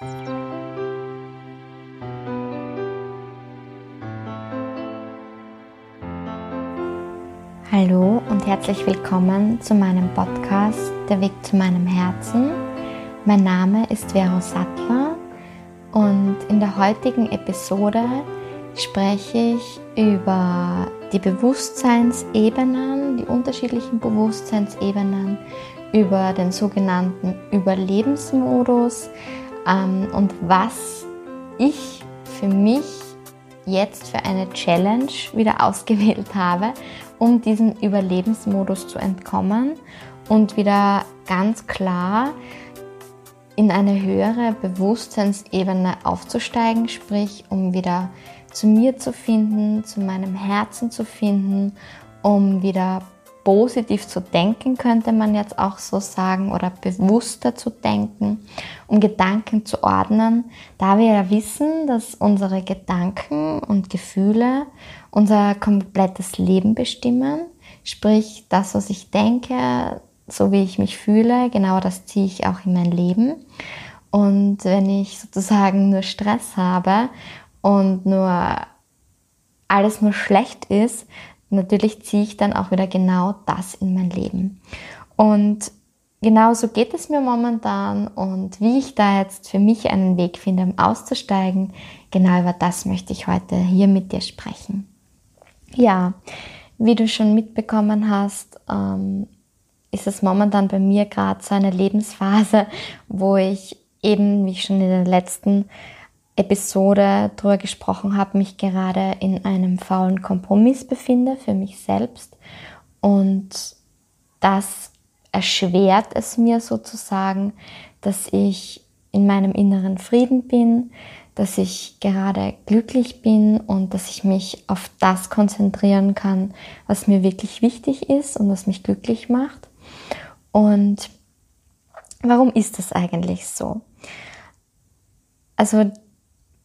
Hallo und herzlich willkommen zu meinem Podcast Der Weg zu meinem Herzen. Mein Name ist Vero Sattler und in der heutigen Episode spreche ich über die Bewusstseinsebenen, die unterschiedlichen Bewusstseinsebenen, über den sogenannten Überlebensmodus und was ich für mich jetzt für eine Challenge wieder ausgewählt habe, um diesem Überlebensmodus zu entkommen und wieder ganz klar in eine höhere Bewusstseinsebene aufzusteigen, sprich um wieder zu mir zu finden, zu meinem Herzen zu finden, um wieder positiv zu denken, könnte man jetzt auch so sagen, oder bewusster zu denken, um Gedanken zu ordnen, da wir ja wissen, dass unsere Gedanken und Gefühle unser komplettes Leben bestimmen. Sprich, das, was ich denke, so wie ich mich fühle, genau das ziehe ich auch in mein Leben. Und wenn ich sozusagen nur Stress habe und nur alles nur schlecht ist, natürlich ziehe ich dann auch wieder genau das in mein Leben. Und genau so geht es mir momentan und wie ich da jetzt für mich einen Weg finde, um auszusteigen, genau über das möchte ich heute hier mit dir sprechen. Ja, wie du schon mitbekommen hast, ähm, ist es momentan bei mir gerade so eine Lebensphase, wo ich eben, wie ich schon in der letzten Episode darüber gesprochen habe, mich gerade in einem faulen Kompromiss befinde für mich selbst. Und das erschwert es mir sozusagen, dass ich in meinem inneren Frieden bin, dass ich gerade glücklich bin und dass ich mich auf das konzentrieren kann, was mir wirklich wichtig ist und was mich glücklich macht. Und warum ist das eigentlich so? Also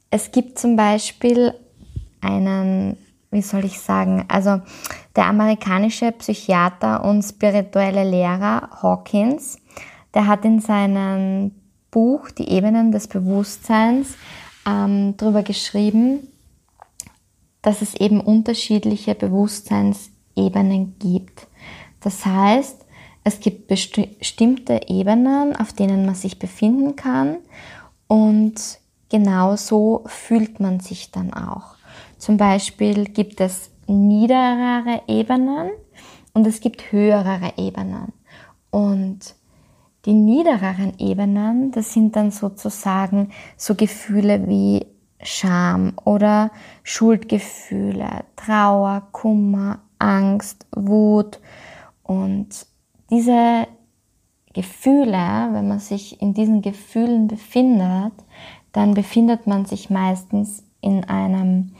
es gibt zum Beispiel einen, wie soll ich sagen, also der amerikanische Psychiater und spirituelle Lehrer Hawkins, der hat in seinem Buch Die Ebenen des Bewusstseins ähm, darüber geschrieben, dass es eben unterschiedliche Bewusstseinsebenen gibt. Das heißt, es gibt bestimmte Ebenen, auf denen man sich befinden kann und genau so fühlt man sich dann auch. Zum Beispiel gibt es niederere Ebenen und es gibt höhere Ebenen. Und die niedereren Ebenen, das sind dann sozusagen so Gefühle wie Scham oder Schuldgefühle, Trauer, Kummer, Angst, Wut. Und diese Gefühle, wenn man sich in diesen Gefühlen befindet, dann befindet man sich meistens in einem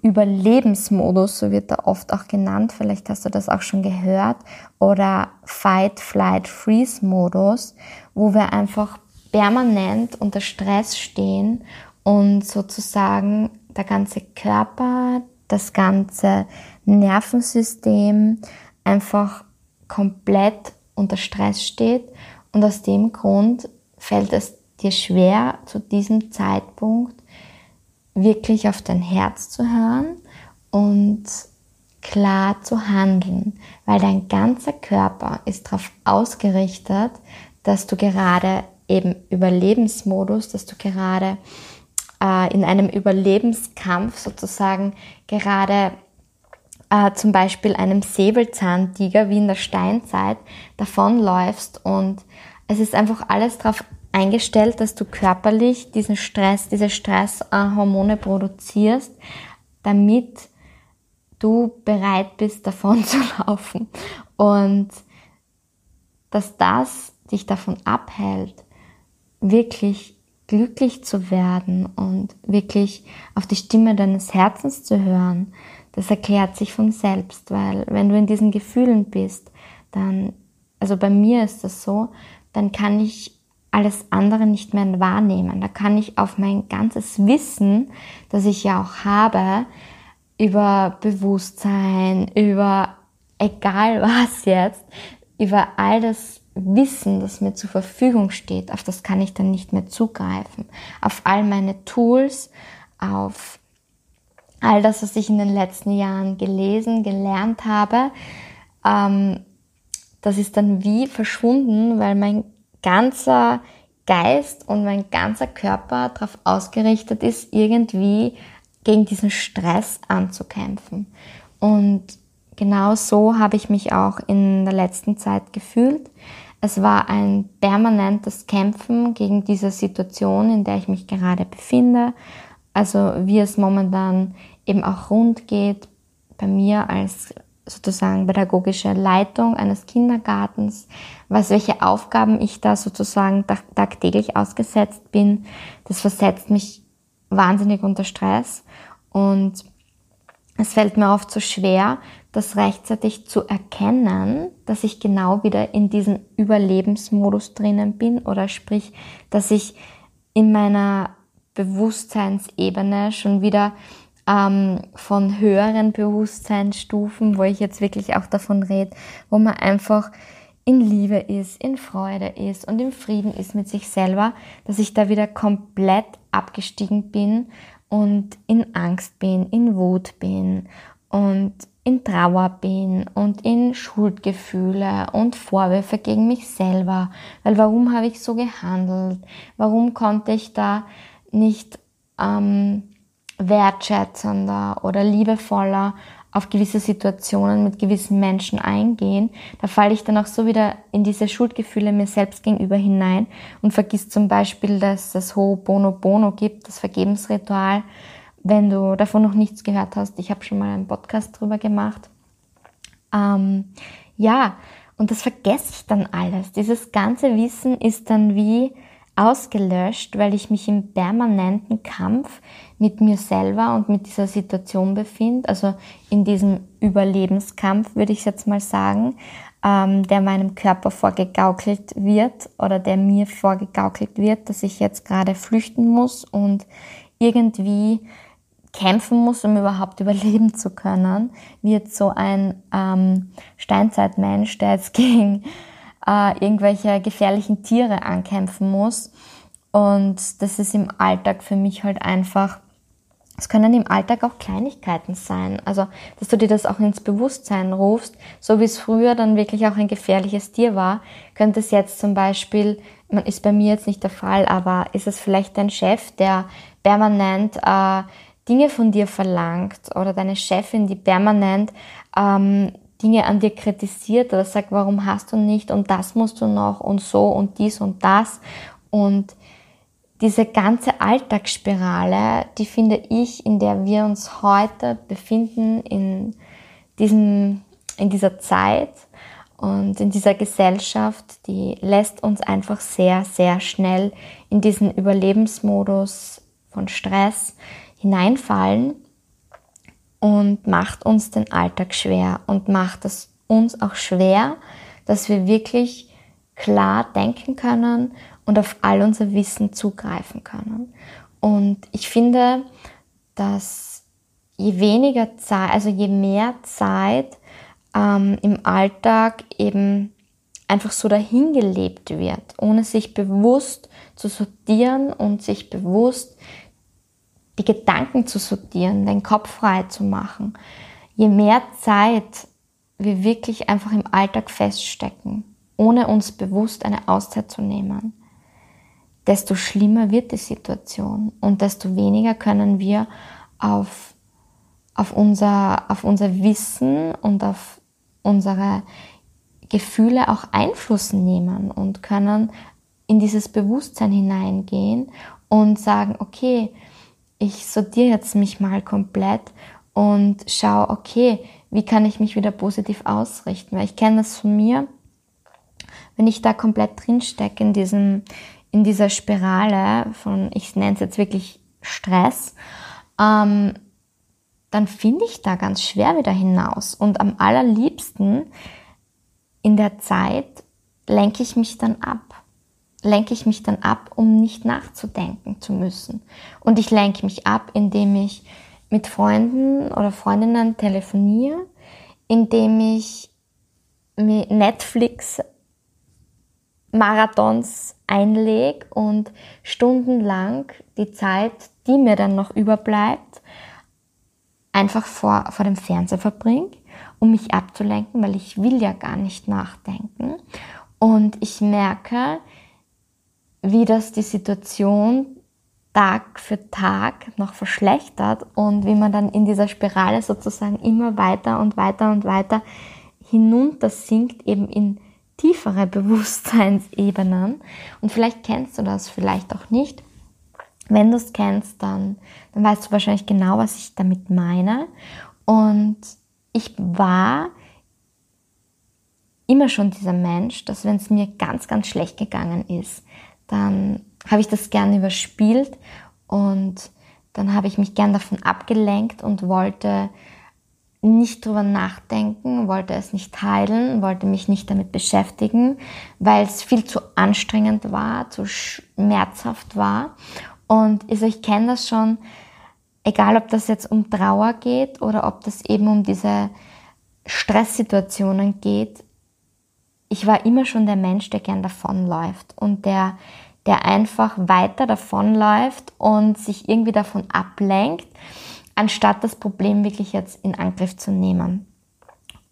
Überlebensmodus, so wird er oft auch genannt, vielleicht hast du das auch schon gehört, oder Fight, Flight, Freeze Modus, wo wir einfach permanent unter Stress stehen und sozusagen der ganze Körper, das ganze Nervensystem einfach komplett unter Stress steht. Und aus dem Grund fällt es dir schwer, zu diesem Zeitpunkt wirklich auf dein Herz zu hören und klar zu handeln, weil dein ganzer Körper ist darauf ausgerichtet, dass du gerade eben Überlebensmodus, dass du gerade äh, in einem Überlebenskampf sozusagen gerade äh, zum Beispiel einem Säbelzahntiger wie in der Steinzeit davonläufst und es ist einfach alles darauf eingestellt, dass du körperlich diesen Stress, diese Stresshormone produzierst, damit du bereit bist, davon zu laufen. Und dass das dich davon abhält, wirklich glücklich zu werden und wirklich auf die Stimme deines Herzens zu hören, das erklärt sich von selbst, weil wenn du in diesen Gefühlen bist, dann, also bei mir ist das so, dann kann ich alles andere nicht mehr wahrnehmen. Da kann ich auf mein ganzes Wissen, das ich ja auch habe, über Bewusstsein, über egal was jetzt, über all das Wissen, das mir zur Verfügung steht, auf das kann ich dann nicht mehr zugreifen. Auf all meine Tools, auf all das, was ich in den letzten Jahren gelesen, gelernt habe, ähm, das ist dann wie verschwunden, weil mein ganzer Geist und mein ganzer Körper darauf ausgerichtet ist, irgendwie gegen diesen Stress anzukämpfen. Und genau so habe ich mich auch in der letzten Zeit gefühlt. Es war ein permanentes Kämpfen gegen diese Situation, in der ich mich gerade befinde. Also wie es momentan eben auch rund geht bei mir als sozusagen pädagogische Leitung eines Kindergartens, was welche Aufgaben ich da sozusagen tagtäglich ausgesetzt bin, das versetzt mich wahnsinnig unter Stress und es fällt mir oft so schwer, das rechtzeitig zu erkennen, dass ich genau wieder in diesem Überlebensmodus drinnen bin oder sprich, dass ich in meiner Bewusstseinsebene schon wieder ähm, von höheren Bewusstseinsstufen, wo ich jetzt wirklich auch davon rede, wo man einfach in Liebe ist, in Freude ist und im Frieden ist mit sich selber, dass ich da wieder komplett abgestiegen bin und in Angst bin, in Wut bin und in Trauer bin und in Schuldgefühle und Vorwürfe gegen mich selber. Weil warum habe ich so gehandelt? Warum konnte ich da nicht ähm, wertschätzender oder liebevoller auf gewisse Situationen mit gewissen Menschen eingehen, da falle ich dann auch so wieder in diese Schuldgefühle mir selbst gegenüber hinein und vergiss zum Beispiel, dass es Ho'oponopono gibt, das Vergebensritual. Wenn du davon noch nichts gehört hast, ich habe schon mal einen Podcast drüber gemacht. Ähm, ja, und das vergesse ich dann alles. Dieses ganze Wissen ist dann wie ausgelöscht, weil ich mich im permanenten Kampf mit mir selber und mit dieser Situation befinde, also in diesem Überlebenskampf, würde ich jetzt mal sagen, ähm, der meinem Körper vorgegaukelt wird oder der mir vorgegaukelt wird, dass ich jetzt gerade flüchten muss und irgendwie kämpfen muss, um überhaupt überleben zu können, wird so ein ähm, Steinzeitmensch, der jetzt gegen äh, irgendwelche gefährlichen Tiere ankämpfen muss. Und das ist im Alltag für mich halt einfach, es können im Alltag auch Kleinigkeiten sein. Also, dass du dir das auch ins Bewusstsein rufst, so wie es früher dann wirklich auch ein gefährliches Tier war, könnte es jetzt zum Beispiel, man ist bei mir jetzt nicht der Fall, aber ist es vielleicht dein Chef, der permanent äh, Dinge von dir verlangt oder deine Chefin, die permanent ähm, Dinge an dir kritisiert oder sagt, warum hast du nicht und das musst du noch und so und dies und das. Und diese ganze Alltagsspirale, die finde ich, in der wir uns heute befinden, in, diesem, in dieser Zeit und in dieser Gesellschaft, die lässt uns einfach sehr, sehr schnell in diesen Überlebensmodus von Stress hineinfallen und macht uns den Alltag schwer und macht es uns auch schwer, dass wir wirklich klar denken können und auf all unser Wissen zugreifen können. Und ich finde, dass je weniger Zeit, also je mehr Zeit ähm, im Alltag eben einfach so dahingelebt wird, ohne sich bewusst zu sortieren und sich bewusst die Gedanken zu sortieren, den Kopf frei zu machen. Je mehr Zeit wir wirklich einfach im Alltag feststecken, ohne uns bewusst eine Auszeit zu nehmen, desto schlimmer wird die Situation und desto weniger können wir auf, auf, unser, auf unser Wissen und auf unsere Gefühle auch Einfluss nehmen und können in dieses Bewusstsein hineingehen und sagen, okay, ich sortiere jetzt mich mal komplett und schaue, okay, wie kann ich mich wieder positiv ausrichten? Weil ich kenne das von mir, wenn ich da komplett drin stecke in diesem, in dieser Spirale von, ich nenne es jetzt wirklich Stress, ähm, dann finde ich da ganz schwer wieder hinaus. Und am allerliebsten in der Zeit lenke ich mich dann ab lenke ich mich dann ab, um nicht nachzudenken zu müssen. Und ich lenke mich ab, indem ich mit Freunden oder Freundinnen telefoniere, indem ich Netflix Marathons einlege und stundenlang die Zeit, die mir dann noch überbleibt, einfach vor, vor dem Fernseher verbringe, um mich abzulenken, weil ich will ja gar nicht nachdenken. Und ich merke, wie das die Situation Tag für Tag noch verschlechtert und wie man dann in dieser Spirale sozusagen immer weiter und weiter und weiter hinunter sinkt, eben in tiefere Bewusstseinsebenen. Und vielleicht kennst du das, vielleicht auch nicht. Wenn du es kennst, dann, dann weißt du wahrscheinlich genau, was ich damit meine. Und ich war immer schon dieser Mensch, dass wenn es mir ganz, ganz schlecht gegangen ist, dann habe ich das gern überspielt und dann habe ich mich gern davon abgelenkt und wollte nicht drüber nachdenken, wollte es nicht teilen, wollte mich nicht damit beschäftigen, weil es viel zu anstrengend war, zu schmerzhaft war. Und also ich kenne das schon, egal ob das jetzt um Trauer geht oder ob das eben um diese Stresssituationen geht. Ich war immer schon der Mensch, der gern davonläuft und der der einfach weiter davonläuft und sich irgendwie davon ablenkt, anstatt das Problem wirklich jetzt in Angriff zu nehmen.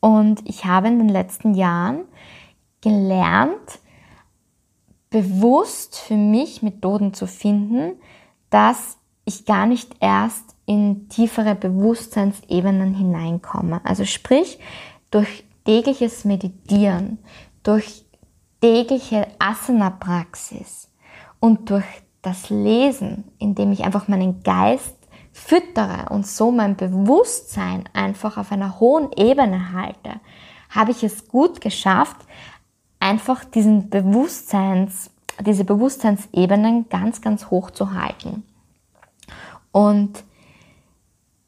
Und ich habe in den letzten Jahren gelernt, bewusst für mich Methoden zu finden, dass ich gar nicht erst in tiefere Bewusstseinsebenen hineinkomme. Also sprich, durch tägliches Meditieren, durch tägliche Asana-Praxis, und durch das Lesen, indem ich einfach meinen Geist füttere und so mein Bewusstsein einfach auf einer hohen Ebene halte, habe ich es gut geschafft, einfach diesen Bewusstseins, diese Bewusstseinsebenen ganz, ganz hoch zu halten. Und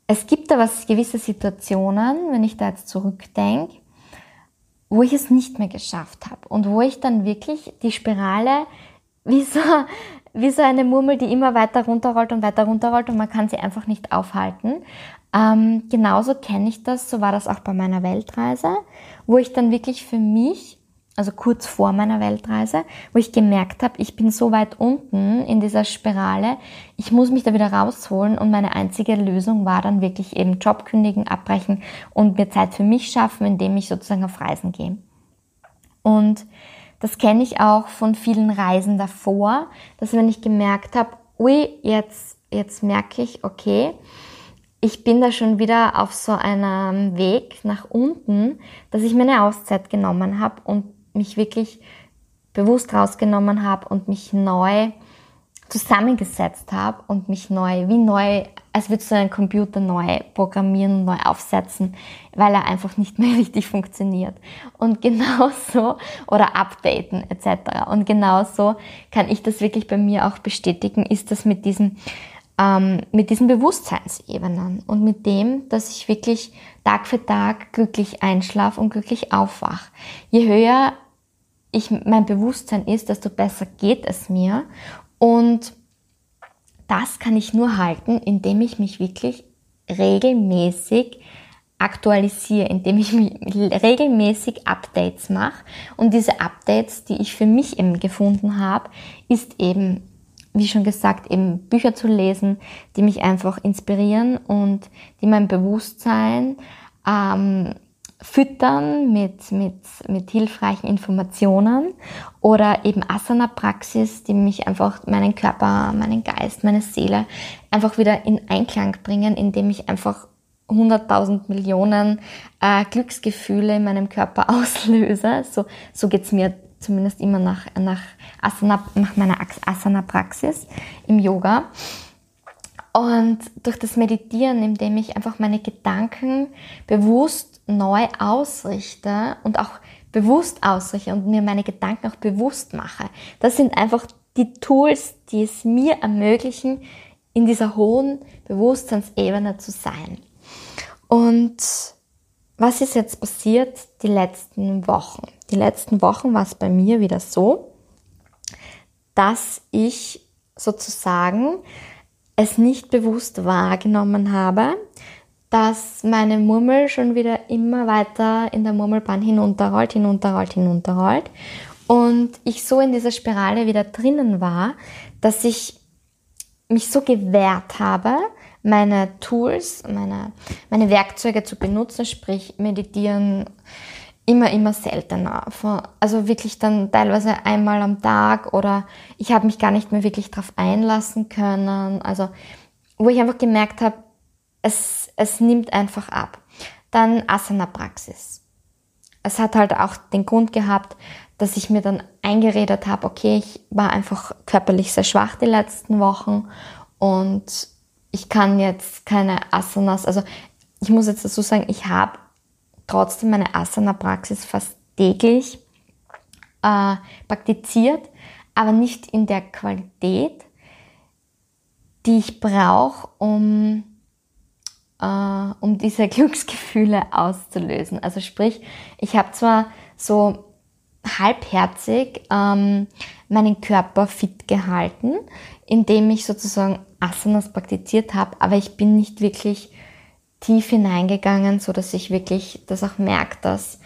es gibt aber gewisse Situationen, wenn ich da jetzt zurückdenke, wo ich es nicht mehr geschafft habe und wo ich dann wirklich die Spirale wie so, wie so eine Murmel, die immer weiter runterrollt und weiter runterrollt und man kann sie einfach nicht aufhalten. Ähm, genauso kenne ich das, so war das auch bei meiner Weltreise, wo ich dann wirklich für mich, also kurz vor meiner Weltreise, wo ich gemerkt habe, ich bin so weit unten in dieser Spirale, ich muss mich da wieder rausholen und meine einzige Lösung war dann wirklich eben Job kündigen, abbrechen und mir Zeit für mich schaffen, indem ich sozusagen auf Reisen gehe. Und das kenne ich auch von vielen Reisen davor, dass wenn ich gemerkt habe, ui, jetzt, jetzt merke ich, okay, ich bin da schon wieder auf so einem Weg nach unten, dass ich mir eine Auszeit genommen habe und mich wirklich bewusst rausgenommen habe und mich neu zusammengesetzt habe und mich neu, wie neu, als würdest du einen Computer neu programmieren, neu aufsetzen, weil er einfach nicht mehr richtig funktioniert. Und genauso, oder updaten etc. Und genauso kann ich das wirklich bei mir auch bestätigen, ist das mit diesen, ähm, mit diesen Bewusstseinsebenen und mit dem, dass ich wirklich Tag für Tag glücklich einschlafe und glücklich aufwach. Je höher ich, mein Bewusstsein ist, desto besser geht es mir und das kann ich nur halten, indem ich mich wirklich regelmäßig aktualisiere, indem ich regelmäßig Updates mache. Und diese Updates, die ich für mich eben gefunden habe, ist eben, wie schon gesagt, eben Bücher zu lesen, die mich einfach inspirieren und die mein Bewusstsein ähm, füttern mit, mit, mit hilfreichen Informationen oder eben Asana-Praxis, die mich einfach meinen Körper, meinen Geist, meine Seele einfach wieder in Einklang bringen, indem ich einfach 100.000 Millionen äh, Glücksgefühle in meinem Körper auslöse. So, so geht's mir zumindest immer nach, nach, Asana, nach meiner Asana-Praxis im Yoga. Und durch das Meditieren, indem ich einfach meine Gedanken bewusst neu ausrichte und auch bewusst ausrichte und mir meine Gedanken auch bewusst mache. Das sind einfach die Tools, die es mir ermöglichen, in dieser hohen Bewusstseinsebene zu sein. Und was ist jetzt passiert die letzten Wochen? Die letzten Wochen war es bei mir wieder so, dass ich sozusagen es nicht bewusst wahrgenommen habe, dass meine Murmel schon wieder immer weiter in der Murmelbahn hinunterrollt, hinunterrollt, hinunterrollt. Und ich so in dieser Spirale wieder drinnen war, dass ich mich so gewehrt habe, meine Tools, meine, meine Werkzeuge zu benutzen, sprich meditieren, immer, immer seltener. Also wirklich dann teilweise einmal am Tag oder ich habe mich gar nicht mehr wirklich darauf einlassen können. Also wo ich einfach gemerkt habe, es, es nimmt einfach ab. Dann Asana-Praxis. Es hat halt auch den Grund gehabt, dass ich mir dann eingeredet habe, okay, ich war einfach körperlich sehr schwach die letzten Wochen und ich kann jetzt keine Asanas, also ich muss jetzt dazu sagen, ich habe trotzdem meine Asana-Praxis fast täglich äh, praktiziert, aber nicht in der Qualität, die ich brauche, um, äh, um diese Glücksgefühle auszulösen. Also sprich, ich habe zwar so halbherzig ähm, meinen Körper fit gehalten, indem ich sozusagen Asanas praktiziert habe, aber ich bin nicht wirklich tief hineingegangen, so dass ich wirklich das auch merke, dass,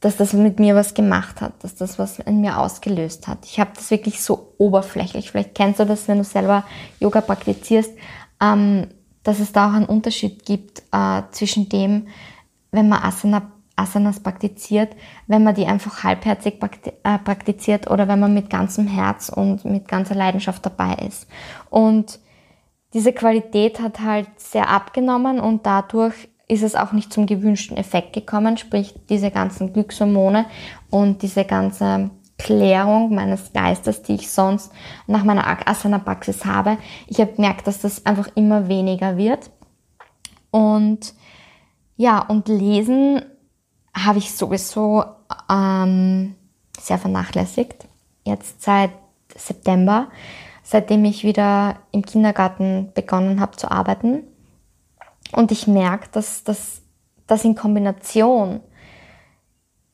dass das mit mir was gemacht hat, dass das was in mir ausgelöst hat. Ich habe das wirklich so oberflächlich. Vielleicht kennst du das, wenn du selber Yoga praktizierst, ähm, dass es da auch einen Unterschied gibt äh, zwischen dem, wenn man Asana, Asanas praktiziert, wenn man die einfach halbherzig äh, praktiziert oder wenn man mit ganzem Herz und mit ganzer Leidenschaft dabei ist. Und diese Qualität hat halt sehr abgenommen und dadurch ist es auch nicht zum gewünschten Effekt gekommen, sprich diese ganzen Glückshormone und diese ganze Klärung meines Geistes, die ich sonst nach meiner Asana-Praxis habe. Ich habe gemerkt, dass das einfach immer weniger wird. Und ja, und lesen habe ich sowieso ähm, sehr vernachlässigt. Jetzt seit September seitdem ich wieder im Kindergarten begonnen habe zu arbeiten. Und ich merke, dass das in Kombination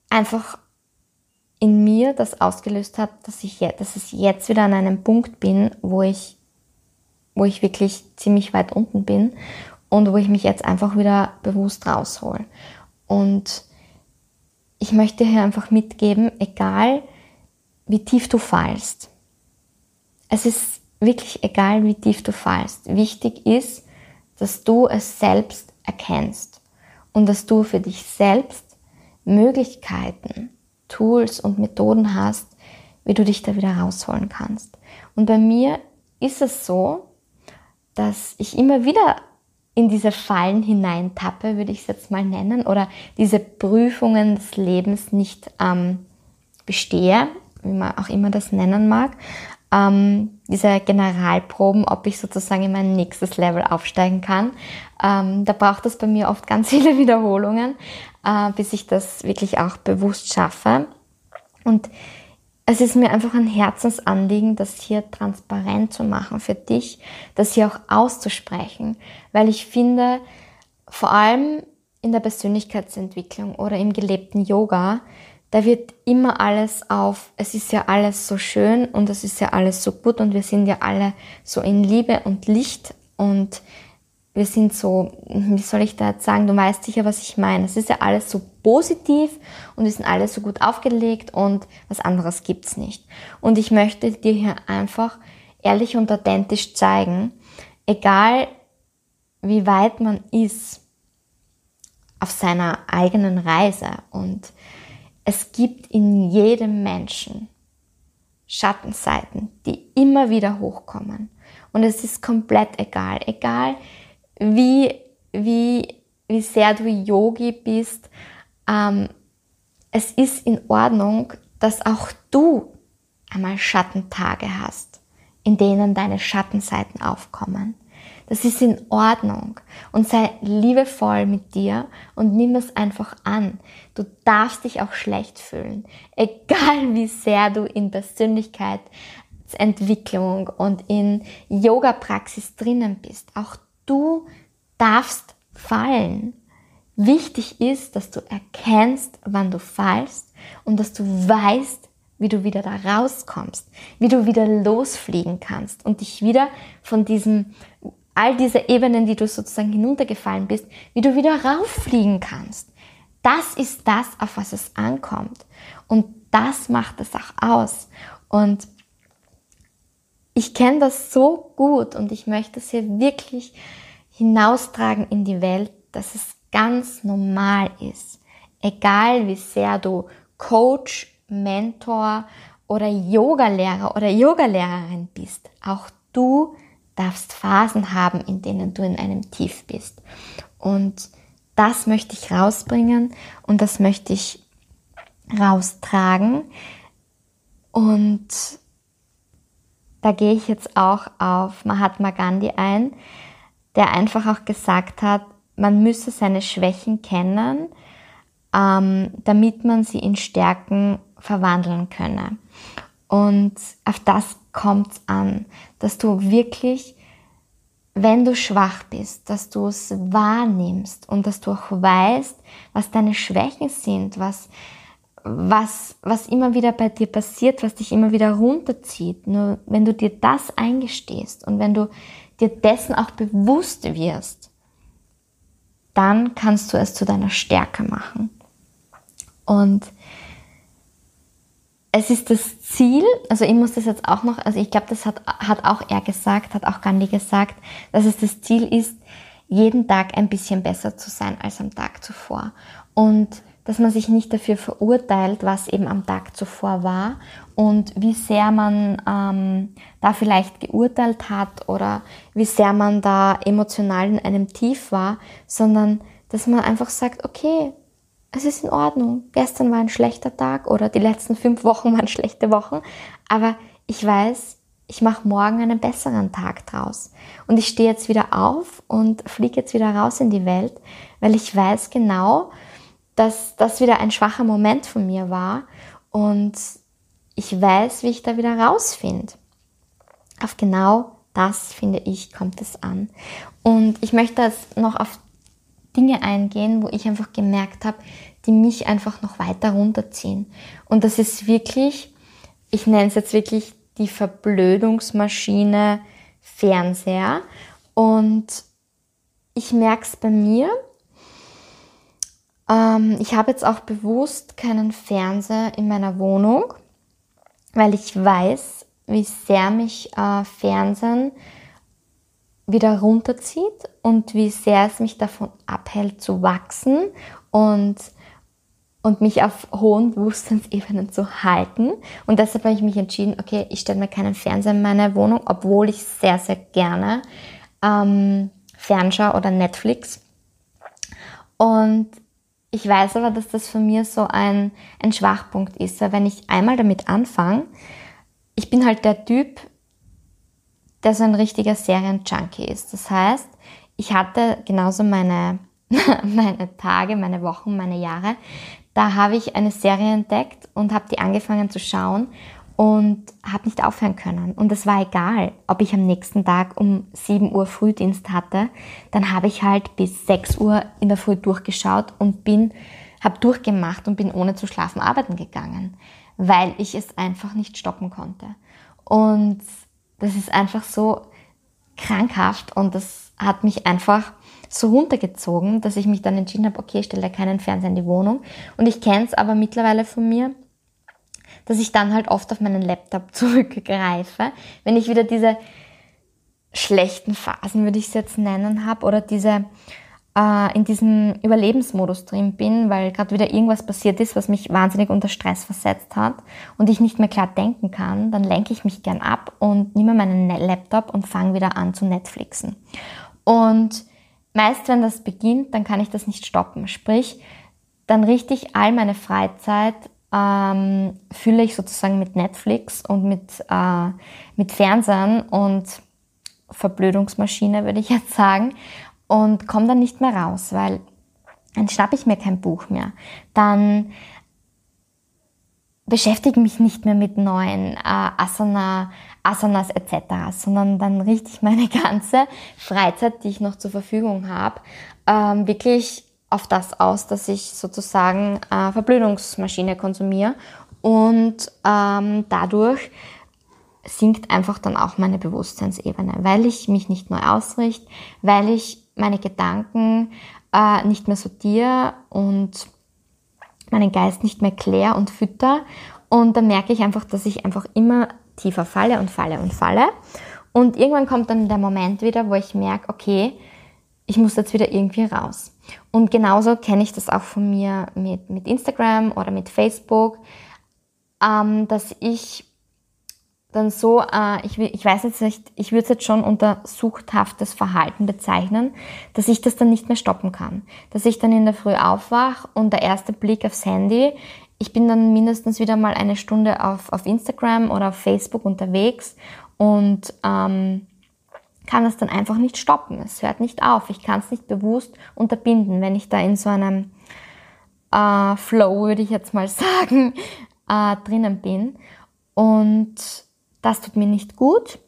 einfach in mir das ausgelöst hat, dass ich dass ich jetzt wieder an einem Punkt bin, wo ich, wo ich wirklich ziemlich weit unten bin und wo ich mich jetzt einfach wieder bewusst raushol. Und ich möchte hier einfach mitgeben, egal wie tief du fallst, es ist wirklich egal, wie tief du fallst. Wichtig ist, dass du es selbst erkennst und dass du für dich selbst Möglichkeiten, Tools und Methoden hast, wie du dich da wieder rausholen kannst. Und bei mir ist es so, dass ich immer wieder in diese Fallen hineintappe, würde ich es jetzt mal nennen, oder diese Prüfungen des Lebens nicht ähm, bestehe, wie man auch immer das nennen mag ähm, diese Generalproben, ob ich sozusagen in mein nächstes Level aufsteigen kann. Ähm, da braucht es bei mir oft ganz viele Wiederholungen, äh, bis ich das wirklich auch bewusst schaffe. Und es ist mir einfach ein Herzensanliegen, das hier transparent zu machen für dich, das hier auch auszusprechen, weil ich finde, vor allem in der Persönlichkeitsentwicklung oder im gelebten Yoga da wird immer alles auf, es ist ja alles so schön und es ist ja alles so gut und wir sind ja alle so in Liebe und Licht und wir sind so, wie soll ich da jetzt sagen, du weißt sicher, was ich meine. Es ist ja alles so positiv und wir sind alle so gut aufgelegt und was anderes gibt's nicht. Und ich möchte dir hier einfach ehrlich und authentisch zeigen, egal wie weit man ist auf seiner eigenen Reise und es gibt in jedem Menschen Schattenseiten, die immer wieder hochkommen. Und es ist komplett egal. Egal, wie, wie, wie sehr du Yogi bist. Ähm, es ist in Ordnung, dass auch du einmal Schattentage hast, in denen deine Schattenseiten aufkommen. Das ist in Ordnung. Und sei liebevoll mit dir und nimm es einfach an. Du darfst dich auch schlecht fühlen. Egal wie sehr du in Persönlichkeitsentwicklung und in Yoga-Praxis drinnen bist. Auch du darfst fallen. Wichtig ist, dass du erkennst, wann du fallst und dass du weißt, wie du wieder da rauskommst, wie du wieder losfliegen kannst und dich wieder von diesem all diese Ebenen, die du sozusagen hinuntergefallen bist, wie du wieder rauffliegen kannst. Das ist das, auf was es ankommt. Und das macht es auch aus. Und ich kenne das so gut und ich möchte es hier wirklich hinaustragen in die Welt, dass es ganz normal ist. Egal wie sehr du Coach, Mentor oder Yogalehrer oder Yogalehrerin bist, auch du darfst Phasen haben, in denen du in einem Tief bist. Und das möchte ich rausbringen und das möchte ich raustragen. Und da gehe ich jetzt auch auf Mahatma Gandhi ein, der einfach auch gesagt hat, man müsse seine Schwächen kennen, ähm, damit man sie in Stärken verwandeln könne. Und auf das kommt es an, dass du wirklich, wenn du schwach bist, dass du es wahrnimmst und dass du auch weißt, was deine Schwächen sind, was, was, was immer wieder bei dir passiert, was dich immer wieder runterzieht. Nur wenn du dir das eingestehst und wenn du dir dessen auch bewusst wirst, dann kannst du es zu deiner Stärke machen. Und es ist das Ziel, also ich muss das jetzt auch noch, also ich glaube, das hat, hat auch er gesagt, hat auch Gandhi gesagt, dass es das Ziel ist, jeden Tag ein bisschen besser zu sein als am Tag zuvor. Und dass man sich nicht dafür verurteilt, was eben am Tag zuvor war und wie sehr man ähm, da vielleicht geurteilt hat oder wie sehr man da emotional in einem Tief war, sondern dass man einfach sagt, okay, es ist in Ordnung. Gestern war ein schlechter Tag oder die letzten fünf Wochen waren schlechte Wochen, aber ich weiß, ich mache morgen einen besseren Tag draus. Und ich stehe jetzt wieder auf und fliege jetzt wieder raus in die Welt, weil ich weiß genau, dass das wieder ein schwacher Moment von mir war und ich weiß, wie ich da wieder rausfinde. Auf genau das, finde ich, kommt es an. Und ich möchte jetzt noch auf Dinge eingehen, wo ich einfach gemerkt habe, die mich einfach noch weiter runterziehen. Und das ist wirklich, ich nenne es jetzt wirklich die Verblödungsmaschine Fernseher. Und ich merke es bei mir. Ähm, ich habe jetzt auch bewusst keinen Fernseher in meiner Wohnung, weil ich weiß, wie sehr mich äh, Fernsehen wieder runterzieht und wie sehr es mich davon abhält zu wachsen und, und mich auf hohen Bewusstseinsebenen zu halten. Und deshalb habe ich mich entschieden, okay, ich stelle mir keinen Fernseher in meine Wohnung, obwohl ich sehr, sehr gerne ähm, Fernschau oder Netflix. Und ich weiß aber, dass das für mir so ein, ein Schwachpunkt ist, weil wenn ich einmal damit anfange, ich bin halt der Typ, der so ein richtiger Serienjunkie ist. Das heißt, ich hatte genauso meine, meine Tage, meine Wochen, meine Jahre. Da habe ich eine Serie entdeckt und habe die angefangen zu schauen und habe nicht aufhören können. Und es war egal, ob ich am nächsten Tag um 7 Uhr Frühdienst hatte, dann habe ich halt bis 6 Uhr in der Früh durchgeschaut und bin, habe durchgemacht und bin ohne zu schlafen arbeiten gegangen, weil ich es einfach nicht stoppen konnte. Und das ist einfach so krankhaft und das hat mich einfach so runtergezogen, dass ich mich dann entschieden habe, okay, ich stelle keinen Fernseher in die Wohnung. Und ich kenne es aber mittlerweile von mir, dass ich dann halt oft auf meinen Laptop zurückgreife, wenn ich wieder diese schlechten Phasen, würde ich es jetzt nennen, habe oder diese äh, in diesem Überlebensmodus drin bin, weil gerade wieder irgendwas passiert ist, was mich wahnsinnig unter Stress versetzt hat und ich nicht mehr klar denken kann, dann lenke ich mich gern ab und nehme meinen ne-, Laptop und fange wieder an zu Netflixen. Und meist, wenn das beginnt, dann kann ich das nicht stoppen. Sprich, dann richte ich all meine Freizeit ähm, fülle ich sozusagen mit Netflix und mit, äh, mit Fernsehen und Verblödungsmaschine, würde ich jetzt sagen und komme dann nicht mehr raus, weil dann schnappe ich mir kein Buch mehr. Dann beschäftige mich nicht mehr mit neuen äh, Asana, Asanas etc., sondern dann richte ich meine ganze Freizeit, die ich noch zur Verfügung habe, ähm, wirklich auf das aus, dass ich sozusagen äh, Verblödungsmaschine konsumiere und ähm, dadurch sinkt einfach dann auch meine Bewusstseinsebene, weil ich mich nicht neu ausrichte, weil ich meine Gedanken äh, nicht mehr sortiere und meinen Geist nicht mehr klär und fütter Und dann merke ich einfach, dass ich einfach immer tiefer falle und falle und falle. Und irgendwann kommt dann der Moment wieder, wo ich merke, okay, ich muss jetzt wieder irgendwie raus. Und genauso kenne ich das auch von mir mit, mit Instagram oder mit Facebook, ähm, dass ich dann so, äh, ich, ich weiß jetzt nicht, ich würde es jetzt schon unter suchthaftes Verhalten bezeichnen, dass ich das dann nicht mehr stoppen kann. Dass ich dann in der Früh aufwach und der erste Blick aufs Handy, ich bin dann mindestens wieder mal eine Stunde auf, auf Instagram oder auf Facebook unterwegs und ähm, kann das dann einfach nicht stoppen. Es hört nicht auf. Ich kann es nicht bewusst unterbinden, wenn ich da in so einem äh, Flow, würde ich jetzt mal sagen, äh, drinnen bin. Und das tut mir nicht gut,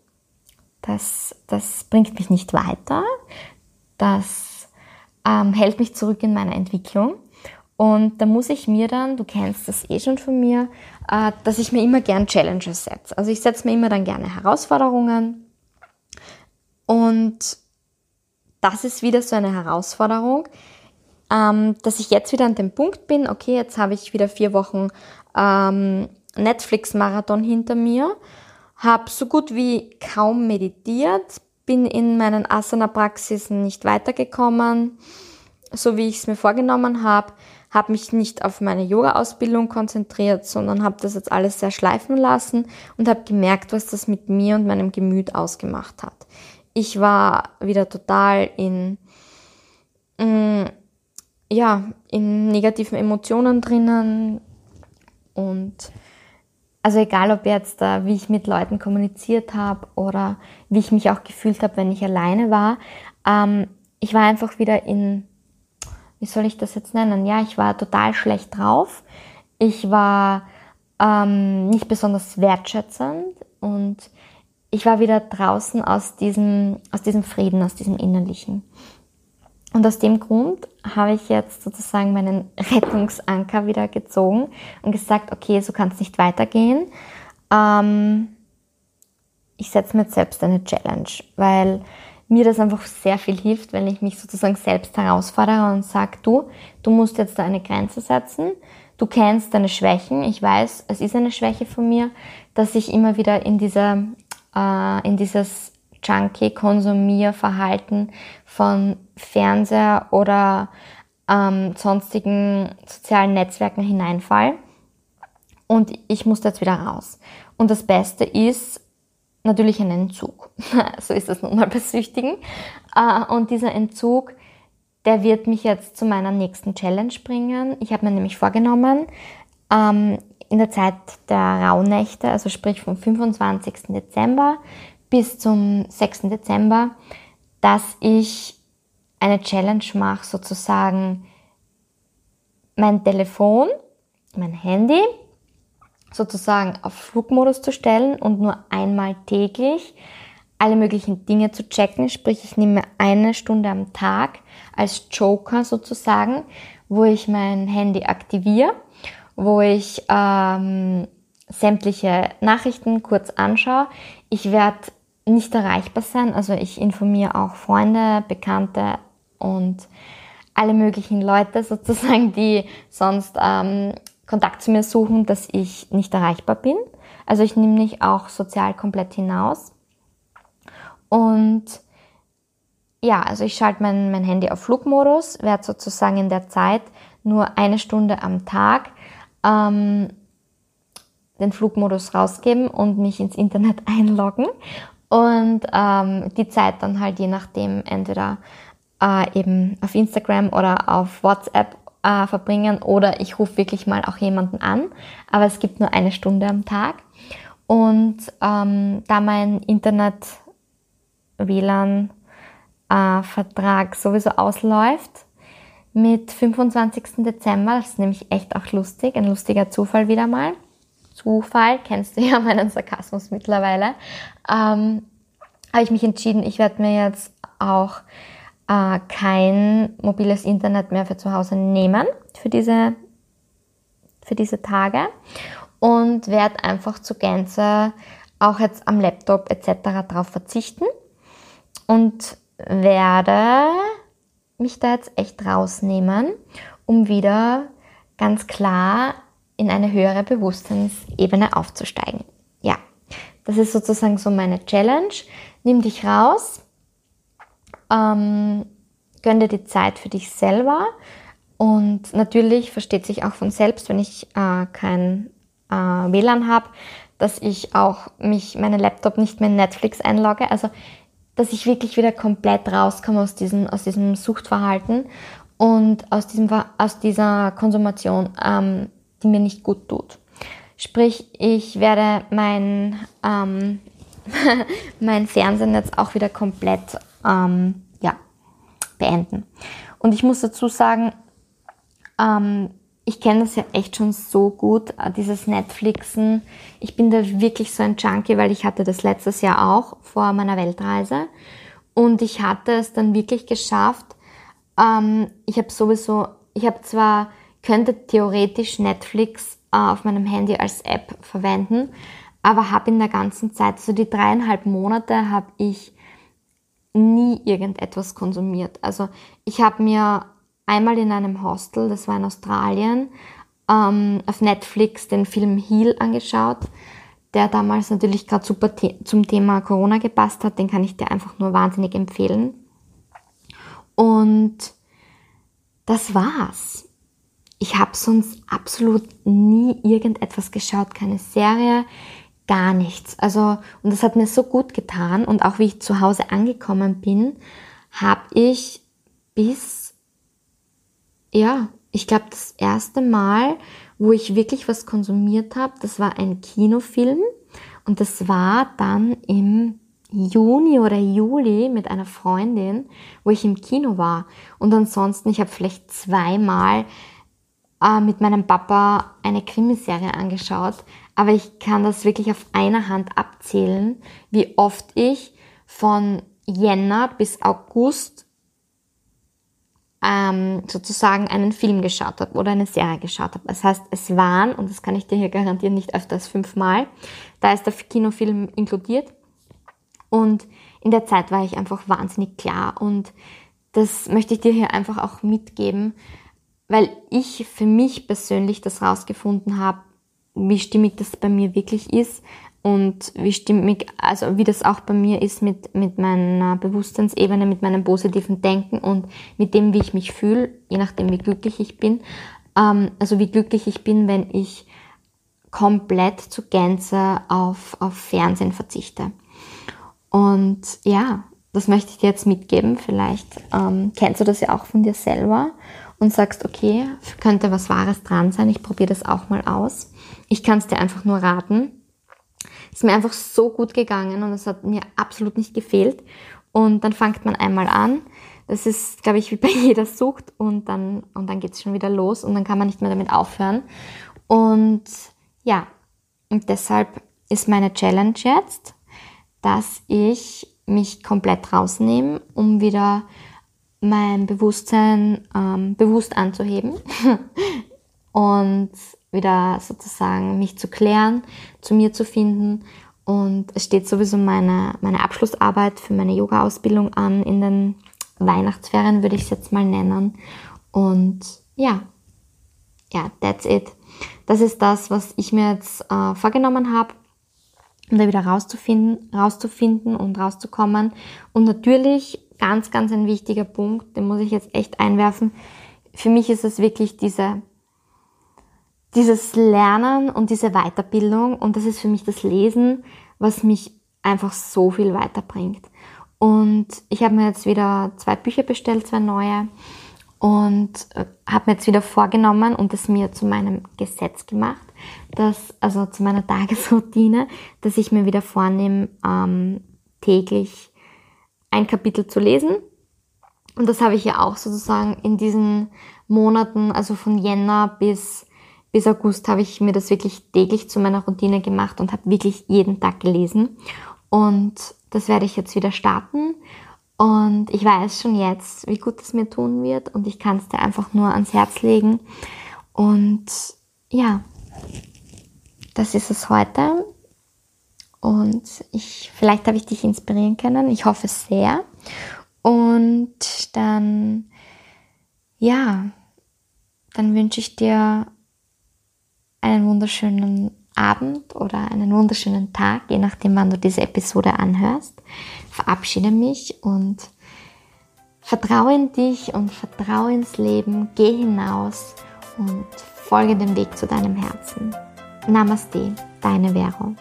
das, das bringt mich nicht weiter, das ähm, hält mich zurück in meiner Entwicklung. Und da muss ich mir dann, du kennst das eh schon von mir, äh, dass ich mir immer gern Challenges setze. Also ich setze mir immer dann gerne Herausforderungen. Und das ist wieder so eine Herausforderung, ähm, dass ich jetzt wieder an dem Punkt bin, okay, jetzt habe ich wieder vier Wochen ähm, Netflix-Marathon hinter mir habe so gut wie kaum meditiert, bin in meinen Asana-Praxisen nicht weitergekommen, so wie ich es mir vorgenommen habe, habe mich nicht auf meine Yoga-Ausbildung konzentriert, sondern habe das jetzt alles sehr schleifen lassen und habe gemerkt, was das mit mir und meinem Gemüt ausgemacht hat. Ich war wieder total in, mm, ja, in negativen Emotionen drinnen und also egal ob jetzt, äh, wie ich mit Leuten kommuniziert habe oder wie ich mich auch gefühlt habe, wenn ich alleine war, ähm, ich war einfach wieder in, wie soll ich das jetzt nennen? Ja, ich war total schlecht drauf. Ich war ähm, nicht besonders wertschätzend und ich war wieder draußen aus diesem, aus diesem Frieden, aus diesem Innerlichen. Und aus dem Grund habe ich jetzt sozusagen meinen Rettungsanker wieder gezogen und gesagt, okay, so kann es nicht weitergehen. Ähm, ich setze mir jetzt selbst eine Challenge, weil mir das einfach sehr viel hilft, wenn ich mich sozusagen selbst herausfordere und sage, du, du musst jetzt da eine Grenze setzen. Du kennst deine Schwächen. Ich weiß, es ist eine Schwäche von mir, dass ich immer wieder in dieser, äh, in dieses Junkie-Konsumierverhalten von Fernseher oder ähm, sonstigen sozialen Netzwerken hineinfall. Und ich muss jetzt wieder raus. Und das Beste ist natürlich ein Entzug. so ist das nun mal bei Süchtigen. Äh, und dieser Entzug, der wird mich jetzt zu meiner nächsten Challenge bringen. Ich habe mir nämlich vorgenommen, ähm, in der Zeit der Rauhnächte, also sprich vom 25. Dezember bis zum 6. Dezember, dass ich eine Challenge mache, sozusagen mein Telefon, mein Handy sozusagen auf Flugmodus zu stellen und nur einmal täglich alle möglichen Dinge zu checken. Sprich, ich nehme eine Stunde am Tag als Joker sozusagen, wo ich mein Handy aktiviere, wo ich ähm, sämtliche Nachrichten kurz anschaue. Ich werde nicht erreichbar sein. Also ich informiere auch Freunde, Bekannte und alle möglichen Leute sozusagen, die sonst ähm, Kontakt zu mir suchen, dass ich nicht erreichbar bin. Also ich nehme mich auch sozial komplett hinaus. Und ja, also ich schalte mein, mein Handy auf Flugmodus, werde sozusagen in der Zeit nur eine Stunde am Tag ähm, den Flugmodus rausgeben und mich ins Internet einloggen und ähm, die Zeit dann halt je nachdem entweder äh, eben auf Instagram oder auf WhatsApp äh, verbringen oder ich rufe wirklich mal auch jemanden an. Aber es gibt nur eine Stunde am Tag. Und ähm, da mein Internet WLAN äh, Vertrag sowieso ausläuft mit 25. Dezember, das ist nämlich echt auch lustig, ein lustiger Zufall wieder mal, Zufall, kennst du ja meinen Sarkasmus mittlerweile, ähm, habe ich mich entschieden, ich werde mir jetzt auch äh, kein mobiles Internet mehr für zu Hause nehmen, für diese, für diese Tage und werde einfach zur Gänze auch jetzt am Laptop etc. darauf verzichten und werde mich da jetzt echt rausnehmen, um wieder ganz klar in eine höhere Bewusstseinsebene aufzusteigen. Ja, das ist sozusagen so meine Challenge. Nimm dich raus, ähm, gönn dir die Zeit für dich selber und natürlich versteht sich auch von selbst, wenn ich äh, kein äh, WLAN habe, dass ich auch mich, meinen Laptop nicht mehr in Netflix einlogge. Also, dass ich wirklich wieder komplett rauskomme aus diesem, aus diesem Suchtverhalten und aus, diesem, aus dieser Konsumation, ähm, die mir nicht gut tut. Sprich, ich werde mein, ähm, mein Fernsehen jetzt auch wieder komplett ähm, ja, beenden. Und ich muss dazu sagen, ähm, ich kenne das ja echt schon so gut, äh, dieses Netflixen. Ich bin da wirklich so ein Junkie, weil ich hatte das letztes Jahr auch vor meiner Weltreise. Und ich hatte es dann wirklich geschafft. Ähm, ich habe sowieso, ich habe zwar, könnte theoretisch Netflix äh, auf meinem Handy als App verwenden, aber habe in der ganzen Zeit, so die dreieinhalb Monate, habe ich nie irgendetwas konsumiert. Also ich habe mir einmal in einem Hostel, das war in Australien, ähm, auf Netflix den Film Heal angeschaut, der damals natürlich gerade super the zum Thema Corona gepasst hat. Den kann ich dir einfach nur wahnsinnig empfehlen. Und das war's. Ich habe sonst absolut nie irgendetwas geschaut, keine Serie, gar nichts. Also, und das hat mir so gut getan. Und auch wie ich zu Hause angekommen bin, habe ich bis ja, ich glaube, das erste Mal, wo ich wirklich was konsumiert habe, das war ein Kinofilm und das war dann im Juni oder Juli mit einer Freundin, wo ich im Kino war. Und ansonsten, ich habe vielleicht zweimal äh, mit meinem Papa eine Krimiserie angeschaut, aber ich kann das wirklich auf einer Hand abzählen, wie oft ich von Jänner bis August ähm, sozusagen einen Film geschaut habe oder eine Serie geschaut habe. Das heißt, es waren, und das kann ich dir hier garantieren, nicht öfter als fünfmal, da ist der Kinofilm inkludiert. Und in der Zeit war ich einfach wahnsinnig klar. Und das möchte ich dir hier einfach auch mitgeben, weil ich für mich persönlich das rausgefunden habe, wie stimmig das bei mir wirklich ist und wie stimmig, also wie das auch bei mir ist mit, mit meiner Bewusstseinsebene, mit meinem positiven Denken und mit dem, wie ich mich fühle, je nachdem, wie glücklich ich bin. Ähm, also wie glücklich ich bin, wenn ich komplett zu Gänze auf, auf Fernsehen verzichte. Und ja, das möchte ich dir jetzt mitgeben. Vielleicht ähm, kennst du das ja auch von dir selber und sagst, okay, könnte was Wahres dran sein, ich probiere das auch mal aus. Ich kann es dir einfach nur raten ist mir einfach so gut gegangen und es hat mir absolut nicht gefehlt. Und dann fängt man einmal an. Das ist, glaube ich, wie bei jeder Sucht und dann, und dann geht es schon wieder los und dann kann man nicht mehr damit aufhören. Und ja, und deshalb ist meine Challenge jetzt, dass ich mich komplett rausnehme, um wieder mein Bewusstsein ähm, bewusst anzuheben und wieder sozusagen mich zu klären, zu mir zu finden. Und es steht sowieso meine, meine Abschlussarbeit für meine Yoga-Ausbildung an in den Weihnachtsferien, würde ich es jetzt mal nennen. Und ja, ja, that's it. Das ist das, was ich mir jetzt äh, vorgenommen habe, um da wieder rauszufinden, rauszufinden und rauszukommen. Und natürlich, ganz, ganz ein wichtiger Punkt, den muss ich jetzt echt einwerfen. Für mich ist es wirklich diese dieses Lernen und diese Weiterbildung und das ist für mich das Lesen, was mich einfach so viel weiterbringt. Und ich habe mir jetzt wieder zwei Bücher bestellt, zwei neue und äh, habe mir jetzt wieder vorgenommen und es mir zu meinem Gesetz gemacht, dass, also zu meiner Tagesroutine, dass ich mir wieder vornehme, ähm, täglich ein Kapitel zu lesen. Und das habe ich ja auch sozusagen in diesen Monaten, also von Jänner bis bis August habe ich mir das wirklich täglich zu meiner Routine gemacht und habe wirklich jeden Tag gelesen. Und das werde ich jetzt wieder starten. Und ich weiß schon jetzt, wie gut es mir tun wird. Und ich kann es dir einfach nur ans Herz legen. Und ja, das ist es heute. Und ich, vielleicht habe ich dich inspirieren können. Ich hoffe sehr. Und dann, ja, dann wünsche ich dir einen wunderschönen Abend oder einen wunderschönen Tag, je nachdem, wann du diese Episode anhörst. Verabschiede mich und vertraue in dich und vertraue ins Leben. Geh hinaus und folge dem Weg zu deinem Herzen. Namaste, deine Vero.